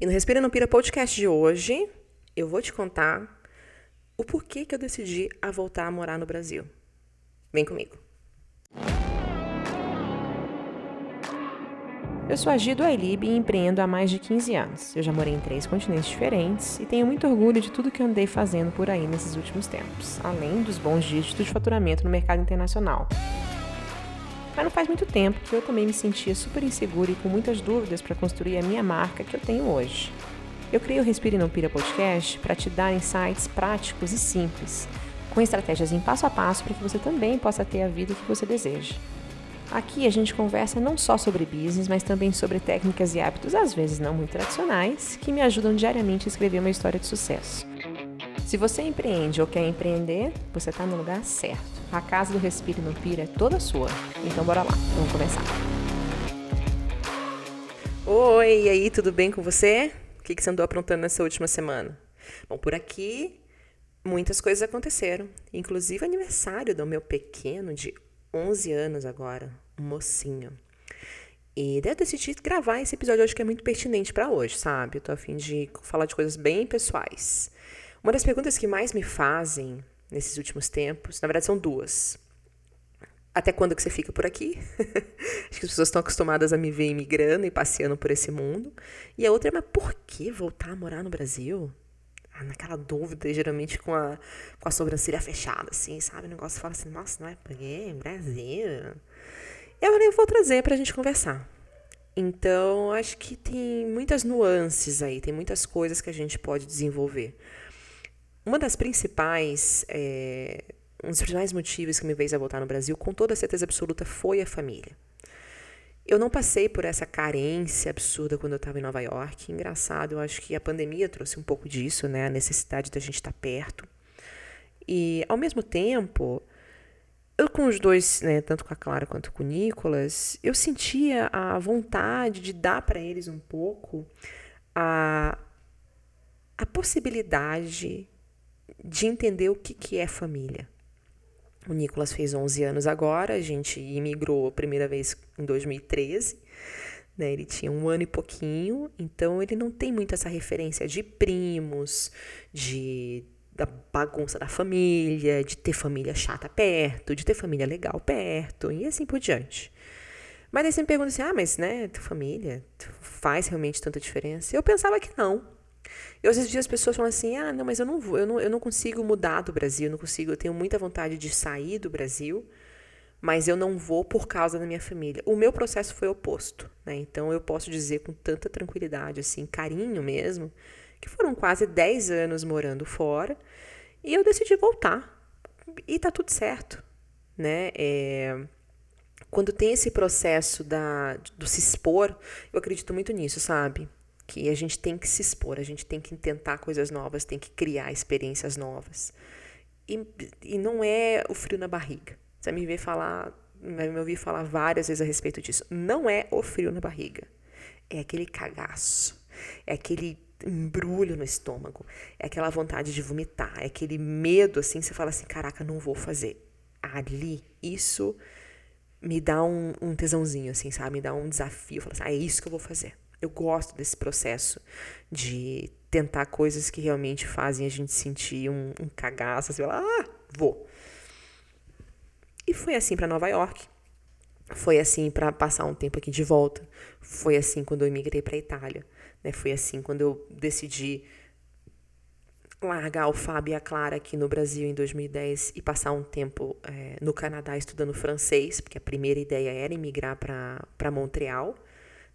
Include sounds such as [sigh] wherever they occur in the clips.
E no Respira Não Pira podcast de hoje, eu vou te contar o porquê que eu decidi a voltar a morar no Brasil. Vem comigo. Eu sou a Gido Ailib e empreendo há mais de 15 anos. Eu já morei em três continentes diferentes e tenho muito orgulho de tudo que andei fazendo por aí nesses últimos tempos, além dos bons dígitos de faturamento no mercado internacional. Mas não faz muito tempo que eu também me sentia super insegura e com muitas dúvidas para construir a minha marca que eu tenho hoje. Eu criei o Respire Não Pira podcast para te dar insights práticos e simples, com estratégias em passo a passo para que você também possa ter a vida que você deseja. Aqui a gente conversa não só sobre business, mas também sobre técnicas e hábitos, às vezes não muito tradicionais, que me ajudam diariamente a escrever uma história de sucesso. Se você empreende ou quer empreender, você está no lugar certo. A casa do Respire no Pira é toda sua. Então bora lá, vamos começar. Oi, e aí, tudo bem com você? O que, que você andou aprontando nessa última semana? Bom, por aqui muitas coisas aconteceram, inclusive aniversário do meu pequeno de 11 anos agora, um mocinho. E daí eu decidi gravar esse episódio hoje que é muito pertinente para hoje, sabe? Eu tô a fim de falar de coisas bem pessoais. Uma das perguntas que mais me fazem nesses últimos tempos, na verdade são duas. Até quando que você fica por aqui? [laughs] Acho que as pessoas estão acostumadas a me ver imigrando e passeando por esse mundo. E a outra é, mas por que voltar a morar no Brasil? Ah, naquela dúvida, geralmente com a, com a sobrancelha fechada, assim, sabe? O negócio fala assim, nossa, não é porque Brasil. Eu eu vou trazer pra gente conversar. Então, acho que tem muitas nuances aí, tem muitas coisas que a gente pode desenvolver. Uma das principais, é, um dos principais motivos que me fez a voltar no Brasil, com toda certeza absoluta, foi a família. Eu não passei por essa carência absurda quando eu estava em Nova York. Engraçado, eu acho que a pandemia trouxe um pouco disso, né? A necessidade da gente estar tá perto. E, ao mesmo tempo, eu com os dois, né, tanto com a Clara quanto com o Nicolas, eu sentia a vontade de dar para eles um pouco a, a possibilidade de entender o que, que é família. O Nicolas fez 11 anos agora, a gente imigrou a primeira vez em 2013. Né, ele tinha um ano e pouquinho, então ele não tem muito essa referência de primos, de da bagunça da família, de ter família chata perto, de ter família legal perto e assim por diante. Mas aí você me pergunta assim: ah, mas né, tua família faz realmente tanta diferença? Eu pensava que não. Eu às vezes vi as pessoas falando assim: ah, não, mas eu não vou, eu não, eu não consigo mudar do Brasil, eu não consigo, eu tenho muita vontade de sair do Brasil, mas eu não vou por causa da minha família. O meu processo foi oposto, né? Então eu posso dizer com tanta tranquilidade, assim, carinho mesmo, que foram quase 10 anos morando fora e eu decidi voltar. E tá tudo certo, né? É, quando tem esse processo da, do se expor, eu acredito muito nisso, sabe? Que a gente tem que se expor, a gente tem que tentar coisas novas, tem que criar experiências novas. E, e não é o frio na barriga. Você me ver falar, me ouvir falar várias vezes a respeito disso. Não é o frio na barriga. É aquele cagaço. É aquele embrulho no estômago. É aquela vontade de vomitar. É aquele medo assim, você fala assim, caraca, não vou fazer. Ali, isso me dá um, um tesãozinho, assim, sabe? Me dá um desafio. Fala assim, ah, é isso que eu vou fazer. Eu gosto desse processo de tentar coisas que realmente fazem a gente sentir um, um cagaço, assim, ah, vou. E foi assim para Nova York. Foi assim para passar um tempo aqui de volta. Foi assim quando eu migrei para Itália. Né? Foi assim quando eu decidi largar o Fábio e a Clara aqui no Brasil em 2010 e passar um tempo é, no Canadá estudando francês, porque a primeira ideia era emigrar para Montreal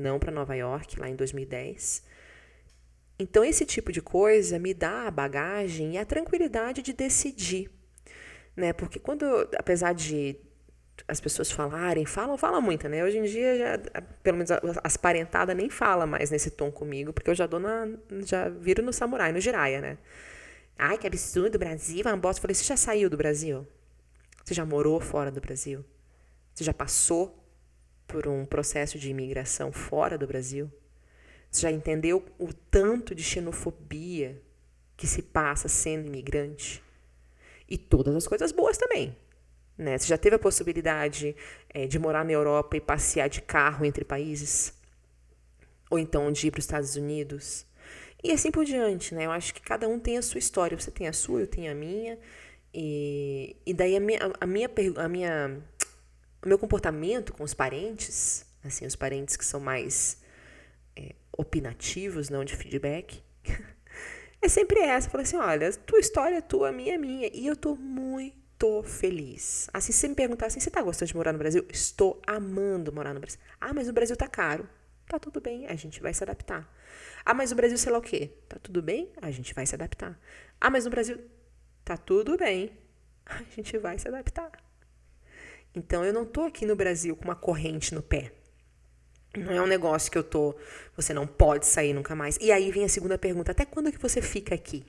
não para Nova York, lá em 2010. Então, esse tipo de coisa me dá a bagagem e a tranquilidade de decidir. Né? Porque quando, apesar de as pessoas falarem, falam, falam muito, né? Hoje em dia, já, pelo menos as parentadas nem falam mais nesse tom comigo, porque eu já dou na, já viro no samurai, no giraia, né? Ai, que absurdo, Brasil, uma bosta. Eu falei, você já saiu do Brasil? Você já morou fora do Brasil? Você já passou por um processo de imigração fora do Brasil? Você já entendeu o tanto de xenofobia que se passa sendo imigrante? E todas as coisas boas também. Né? Você já teve a possibilidade é, de morar na Europa e passear de carro entre países? ou então de ir para os Estados Unidos. E assim por diante, né? Eu acho que cada um tem a sua história. Você tem a sua, eu tenho a minha. E, e daí a minha, a minha, a minha, o meu comportamento com os parentes, assim, os parentes que são mais é, opinativos, não de feedback, [laughs] é sempre essa. Falei assim, olha, tua história é tua, a minha é minha. E eu tô muito feliz. Assim, se me perguntar assim, você tá gostando de morar no Brasil? Estou amando morar no Brasil. Ah, mas o Brasil tá caro. Tá tudo bem, a gente vai se adaptar. Ah, mas o Brasil sei lá o quê? Tá tudo bem, a gente vai se adaptar. Ah, mas no Brasil tá tudo bem, [laughs] a gente vai se adaptar. Então eu não tô aqui no Brasil com uma corrente no pé. Não é um negócio que eu tô, você não pode sair nunca mais. E aí vem a segunda pergunta, até quando que você fica aqui?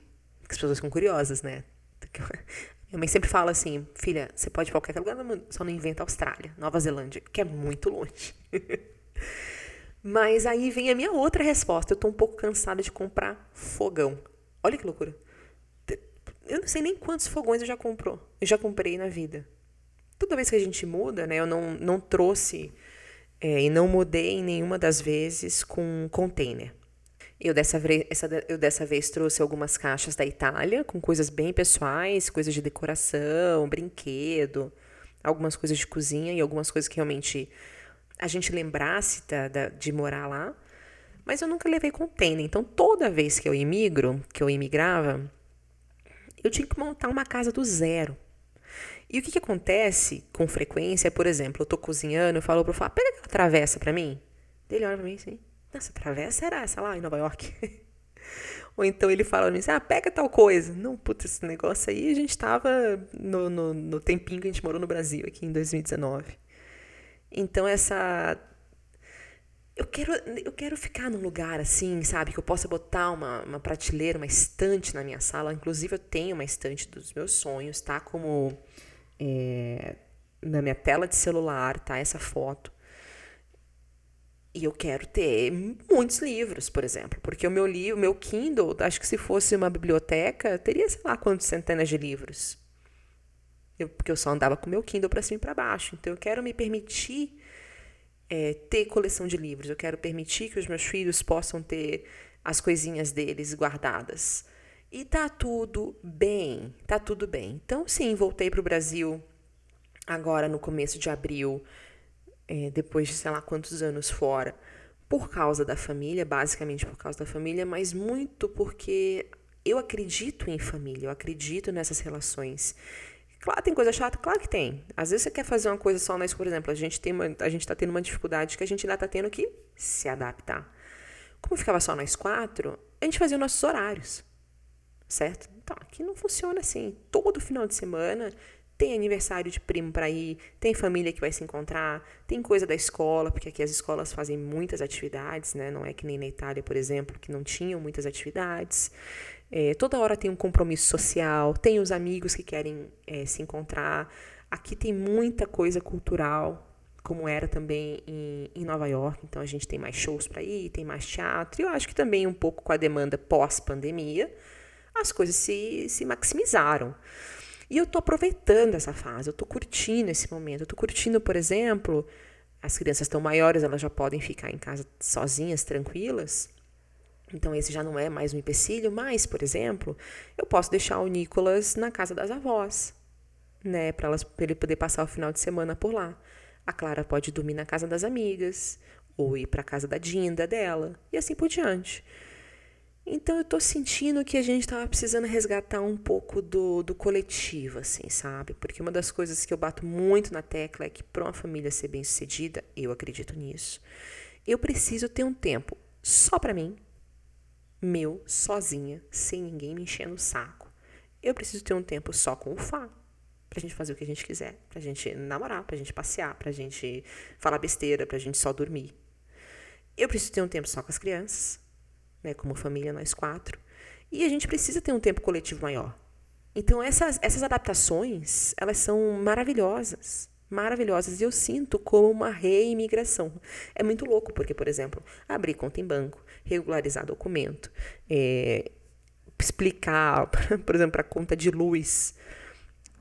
As pessoas ficam curiosas, né? [laughs] Minha mãe sempre fala assim, filha, você pode ir qualquer lugar só não inventa Austrália, Nova Zelândia, que é muito longe. [laughs] Mas aí vem a minha outra resposta, eu tô um pouco cansada de comprar fogão. Olha que loucura. Eu não sei nem quantos fogões eu já comprou. Eu já comprei na vida. Toda vez que a gente muda, né, eu não, não trouxe é, e não mudei em nenhuma das vezes com container. Eu dessa, vez, essa, eu dessa vez trouxe algumas caixas da Itália com coisas bem pessoais, coisas de decoração, brinquedo, algumas coisas de cozinha e algumas coisas que realmente a gente lembrasse da, da, de morar lá. Mas eu nunca levei container. Então toda vez que eu imigro, que eu imigrava, eu tinha que montar uma casa do zero. E o que, que acontece com frequência, por exemplo, eu tô cozinhando, eu falo pro Fábio, pega aquela travessa pra mim. Ele olha pra mim assim, nossa, travessa era essa lá em Nova York. [laughs] Ou então ele fala pra mim assim, ah, pega tal coisa. Não, puta, esse negócio aí a gente tava no, no, no tempinho que a gente morou no Brasil, aqui em 2019. Então essa eu quero, eu quero ficar num lugar assim, sabe? Que eu possa botar uma, uma prateleira, uma estante na minha sala. Inclusive, eu tenho uma estante dos meus sonhos, tá? Como é, na minha tela de celular, tá? Essa foto. E eu quero ter muitos livros, por exemplo, porque o meu livro, meu Kindle, acho que se fosse uma biblioteca, teria sei lá quantas centenas de livros. Eu, porque eu só andava com o meu Kindle para cima e para baixo. Então eu quero me permitir é, ter coleção de livros. Eu quero permitir que os meus filhos possam ter as coisinhas deles guardadas. E tá tudo bem, tá tudo bem. Então, sim, voltei para o Brasil agora no começo de abril, é, depois de sei lá quantos anos fora, por causa da família, basicamente por causa da família, mas muito porque eu acredito em família, eu acredito nessas relações. Claro, tem coisa chata? Claro que tem. Às vezes você quer fazer uma coisa só nós, por exemplo, a gente tem uma, a gente está tendo uma dificuldade que a gente ainda está tendo que se adaptar. Como ficava só nós quatro, a gente fazia nossos horários certo? Então, aqui não funciona assim. Todo final de semana tem aniversário de primo para ir, tem família que vai se encontrar, tem coisa da escola, porque aqui as escolas fazem muitas atividades, né? Não é que nem na Itália, por exemplo, que não tinham muitas atividades. É, toda hora tem um compromisso social, tem os amigos que querem é, se encontrar. Aqui tem muita coisa cultural, como era também em, em Nova York. Então a gente tem mais shows para ir, tem mais teatro. E eu acho que também um pouco com a demanda pós-pandemia as coisas se, se maximizaram. E eu estou aproveitando essa fase, eu estou curtindo esse momento. Eu estou curtindo, por exemplo, as crianças estão maiores, elas já podem ficar em casa sozinhas, tranquilas. Então, esse já não é mais um empecilho, mas, por exemplo, eu posso deixar o Nicolas na casa das avós, né, para ele poder passar o final de semana por lá. A Clara pode dormir na casa das amigas, ou ir para a casa da Dinda dela, e assim por diante. Então eu tô sentindo que a gente tava precisando resgatar um pouco do, do coletivo, assim, sabe? Porque uma das coisas que eu bato muito na tecla é que para uma família ser bem sucedida, eu acredito nisso, eu preciso ter um tempo só para mim, meu, sozinha, sem ninguém me enchendo o saco. Eu preciso ter um tempo só com o Fá, pra gente fazer o que a gente quiser, pra gente namorar, pra gente passear, pra gente falar besteira, pra gente só dormir. Eu preciso ter um tempo só com as crianças, né, como família, nós quatro. E a gente precisa ter um tempo coletivo maior. Então, essas, essas adaptações, elas são maravilhosas. Maravilhosas. E eu sinto como uma reimigração. É muito louco, porque, por exemplo, abrir conta em banco, regularizar documento, é, explicar, [laughs] por exemplo, para a conta de luz,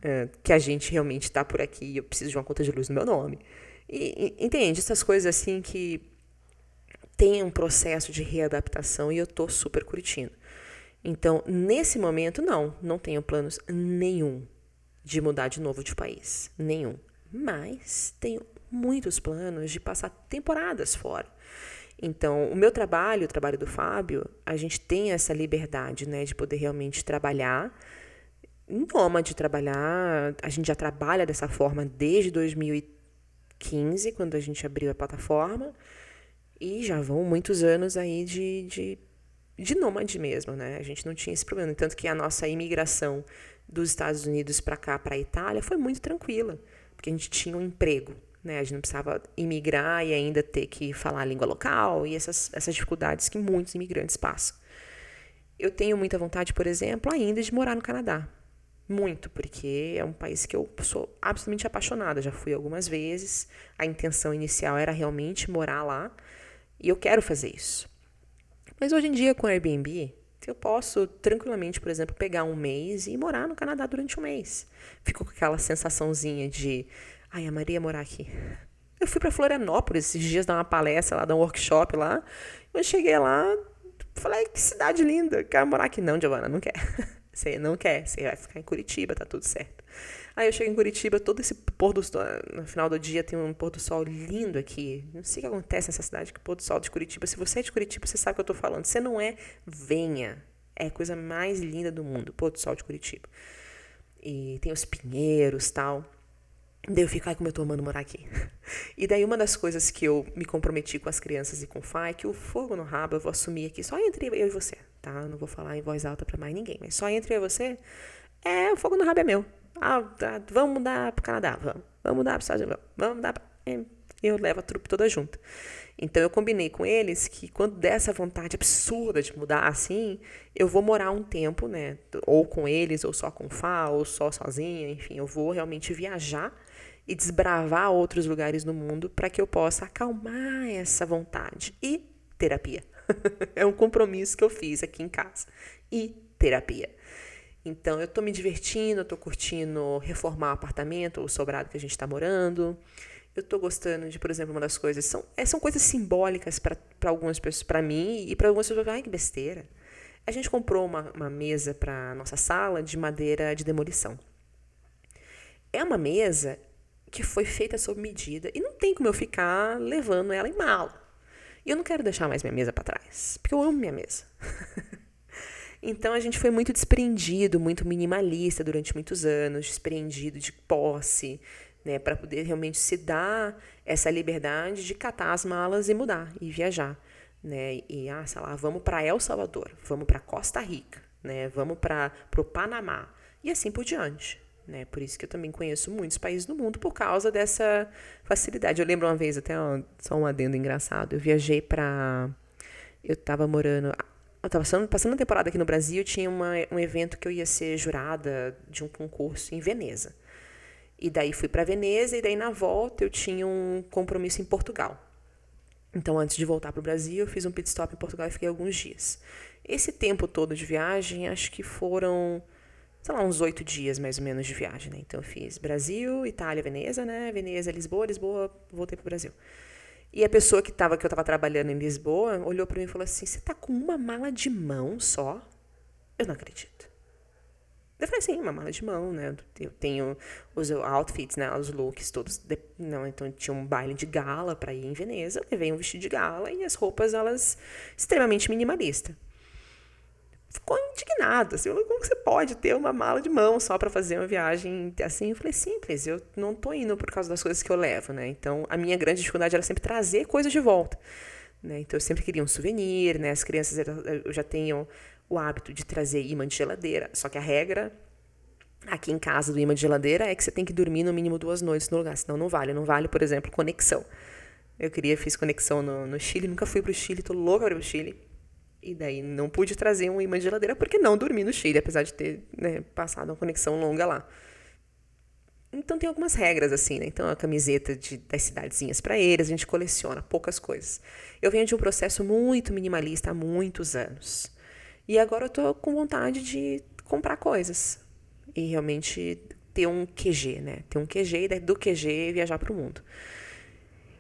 é, que a gente realmente está por aqui e eu preciso de uma conta de luz no meu nome. E, entende? Essas coisas assim que tem um processo de readaptação e eu tô super curtindo. Então, nesse momento, não, não tenho planos nenhum de mudar de novo de país. Nenhum. Mas tenho muitos planos de passar temporadas fora. Então, o meu trabalho, o trabalho do Fábio, a gente tem essa liberdade, né, de poder realmente trabalhar, nômade trabalhar. A gente já trabalha dessa forma desde 2015, quando a gente abriu a plataforma, e já vão muitos anos aí de, de, de nômade mesmo, né? A gente não tinha esse problema. Tanto que a nossa imigração dos Estados Unidos para cá, para a Itália, foi muito tranquila, porque a gente tinha um emprego. Né? A gente não precisava imigrar e ainda ter que falar a língua local e essas, essas dificuldades que muitos imigrantes passam. Eu tenho muita vontade, por exemplo, ainda de morar no Canadá. Muito, porque é um país que eu sou absolutamente apaixonada. Já fui algumas vezes. A intenção inicial era realmente morar lá. E eu quero fazer isso. Mas hoje em dia, com o Airbnb, eu posso tranquilamente, por exemplo, pegar um mês e morar no Canadá durante um mês. Fico com aquela sensaçãozinha de, ai, a Maria morar aqui. Eu fui para Florianópolis esses dias dar uma palestra lá, dar um workshop lá. Eu cheguei lá, falei, que cidade linda, quero morar aqui. Não, Giovana, não quer. [laughs] Você não quer, você vai ficar em Curitiba, tá tudo certo. Aí eu chego em Curitiba, todo esse pôr do sol, no final do dia tem um pôr do sol lindo aqui. Não sei o que acontece nessa cidade, que pôr do sol de Curitiba. Se você é de Curitiba, você sabe o que eu tô falando. Se não é, venha. É a coisa mais linda do mundo, pôr do sol de Curitiba. E tem os pinheiros tal. Daí eu fico, ai, como eu tô amando morar aqui. [laughs] E daí uma das coisas que eu me comprometi com as crianças e com o Fai é que o fogo no rabo eu vou assumir aqui só entre eu e você, tá? Eu não vou falar em voz alta para mais ninguém, mas só entre eu e você, é, o fogo no rabo é meu. Ah, tá, vamos mudar pro Canadá, vamos. Vamos mudar pro Estados Unidos, vamos mudar pra... Eu levo a trupe toda junto. Então eu combinei com eles que quando der essa vontade absurda de mudar assim, eu vou morar um tempo, né? Ou com eles, ou só com o Fá, ou só sozinha, enfim, eu vou realmente viajar e desbravar outros lugares no mundo para que eu possa acalmar essa vontade. E terapia. [laughs] é um compromisso que eu fiz aqui em casa. E terapia. Então, eu estou me divertindo, eu tô curtindo reformar o apartamento, o sobrado que a gente está morando. Eu estou gostando de, por exemplo, uma das coisas. São, é, são coisas simbólicas para algumas pessoas, para mim, e para algumas pessoas. Ai, que besteira. A gente comprou uma, uma mesa para nossa sala de madeira de demolição. É uma mesa que foi feita sob medida e não tem como eu ficar levando ela em mala. E eu não quero deixar mais minha mesa para trás, porque eu amo minha mesa. [laughs] Então a gente foi muito desprendido, muito minimalista durante muitos anos, desprendido de posse, né, para poder realmente se dar essa liberdade de catar as malas e mudar e viajar, né? E ah, sei lá, vamos para El Salvador, vamos para Costa Rica, né? Vamos para o Panamá e assim por diante. Né? Por isso que eu também conheço muitos países do mundo por causa dessa facilidade. Eu lembro uma vez, até só um adendo engraçado, eu viajei para. Eu estava morando eu estava passando, passando temporada aqui no Brasil, tinha uma, um evento que eu ia ser jurada de um concurso em Veneza. E daí fui para Veneza e daí na volta eu tinha um compromisso em Portugal. Então, antes de voltar para o Brasil, eu fiz um pit stop em Portugal e fiquei alguns dias. Esse tempo todo de viagem, acho que foram, sei lá, uns oito dias mais ou menos de viagem, né? Então, eu fiz Brasil, Itália, Veneza, né? Veneza, Lisboa, Lisboa, voltei para o Brasil. E a pessoa que, tava, que eu estava trabalhando em Lisboa olhou para mim e falou assim: Você está com uma mala de mão só? Eu não acredito. Eu falei assim, uma mala de mão, né? Eu tenho os outfits, né? Os looks todos. De... Não, então tinha um baile de gala para ir em Veneza. Eu levei um vestido de gala e as roupas, elas extremamente minimalista Assim, como você pode ter uma mala de mão só para fazer uma viagem assim? Eu falei, simples, eu não tô indo por causa das coisas que eu levo, né? Então, a minha grande dificuldade era sempre trazer coisas de volta. Né? Então, eu sempre queria um souvenir, né? As crianças, eu já tenho o hábito de trazer imã de geladeira. Só que a regra aqui em casa do imã de geladeira é que você tem que dormir no mínimo duas noites no lugar, senão não vale. Não vale, por exemplo, conexão. Eu queria, fiz conexão no, no Chile, nunca fui pro Chile, tô louca para pro Chile e daí não pude trazer um imã de geladeira porque não dormi no Chile, apesar de ter né, passado uma conexão longa lá. Então tem algumas regras assim, né? Então a camiseta de, das cidadezinhas para eles, a gente coleciona poucas coisas. Eu venho de um processo muito minimalista há muitos anos. E agora eu tô com vontade de comprar coisas e realmente ter um QG, né? Ter um QG e do QG viajar para o mundo.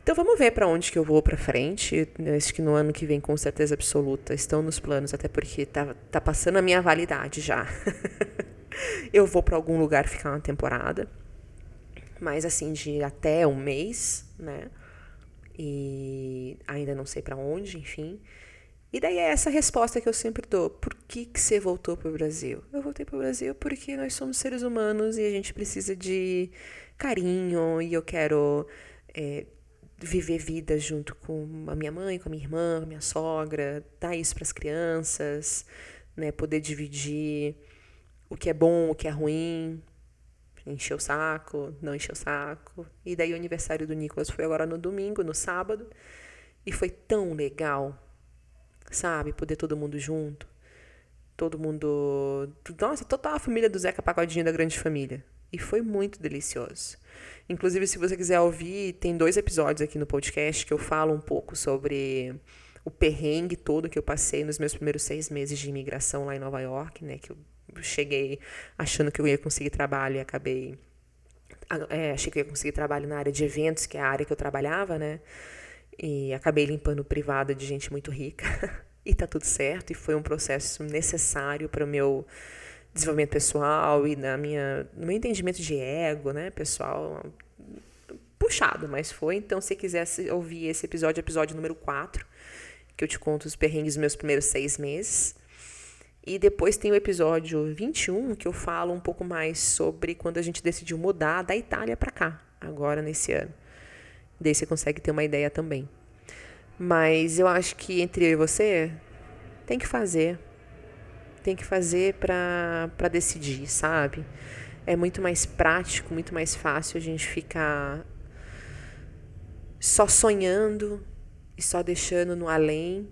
Então vamos ver para onde que eu vou para frente. Acho que no ano que vem, com certeza absoluta, estão nos planos, até porque tá, tá passando a minha validade já. [laughs] eu vou para algum lugar ficar uma temporada. Mas assim, de até um mês, né? E ainda não sei para onde, enfim. E daí é essa resposta que eu sempre dou. Por que, que você voltou para o Brasil? Eu voltei para o Brasil porque nós somos seres humanos e a gente precisa de carinho e eu quero é, viver vida junto com a minha mãe, com a minha irmã, com a minha sogra, dar isso para as crianças, né? Poder dividir o que é bom, o que é ruim, encher o saco, não encher o saco. E daí o aniversário do Nicolas foi agora no domingo, no sábado, e foi tão legal, sabe? Poder todo mundo junto. Todo mundo. Nossa, toda a família do Zeca Pagodinho da Grande Família. E foi muito delicioso. Inclusive, se você quiser ouvir, tem dois episódios aqui no podcast que eu falo um pouco sobre o perrengue todo que eu passei nos meus primeiros seis meses de imigração lá em Nova York, né? Que eu cheguei achando que eu ia conseguir trabalho e acabei. É, achei que eu ia conseguir trabalho na área de eventos, que é a área que eu trabalhava, né? E acabei limpando privada de gente muito rica. [laughs] e tá tudo certo. E foi um processo necessário para o meu desenvolvimento pessoal e na minha, no meu entendimento de ego, né, pessoal. Puxado, mas foi. Então, se quiser ouvir esse episódio, episódio número 4, que eu te conto os perrengues dos meus primeiros seis meses. E depois tem o episódio 21, que eu falo um pouco mais sobre quando a gente decidiu mudar da Itália para cá, agora nesse ano. Daí você consegue ter uma ideia também. Mas eu acho que entre eu e você, tem que fazer. Tem que fazer para decidir, sabe? É muito mais prático, muito mais fácil a gente ficar só sonhando e só deixando no além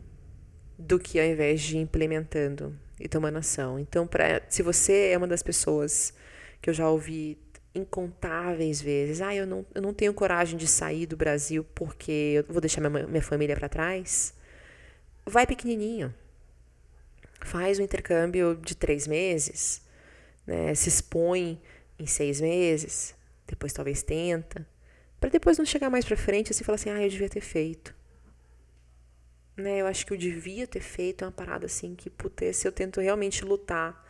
do que ao invés de implementando e tomando ação. Então, pra, se você é uma das pessoas que eu já ouvi incontáveis vezes, ah, eu não, eu não tenho coragem de sair do Brasil porque eu vou deixar minha, minha família para trás, vai pequenininho. Faz um intercâmbio de três meses, né? se expõe em seis meses, depois talvez tenta, para depois não chegar mais para frente assim falar assim, ah, eu devia ter feito né? Eu acho que eu devia ter feito uma parada assim que, putz, eu tento realmente lutar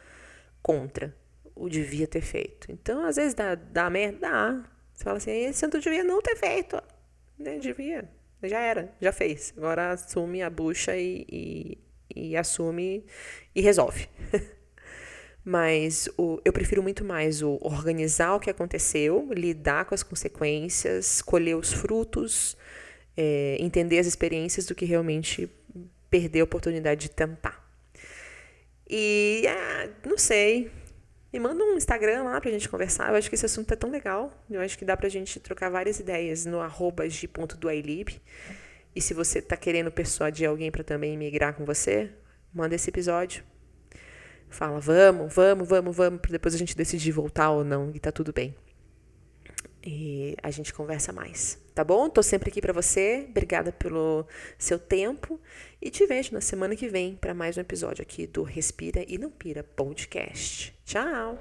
contra. O devia ter feito. Então, às vezes dá, dá merda, dá. Você fala assim, esse eu devia não ter feito. Né? Devia. Já era, já fez. Agora assume a bucha e, e, e assume e resolve. [laughs] Mas o, eu prefiro muito mais o organizar o que aconteceu, lidar com as consequências, colher os frutos, é, entender as experiências do que realmente perder a oportunidade de tentar. E ah, não sei. Me manda um Instagram lá pra gente conversar. Eu acho que esse assunto é tão legal. Eu acho que dá pra gente trocar várias ideias no arroba g.doailib. E se você tá querendo persuadir alguém para também migrar com você, manda esse episódio. Fala, vamos, vamos, vamos, vamos, pra depois a gente decidir voltar ou não, e tá tudo bem. E a gente conversa mais tá bom? Tô sempre aqui para você. Obrigada pelo seu tempo e te vejo na semana que vem para mais um episódio aqui do Respira e Não Pira Podcast. Tchau.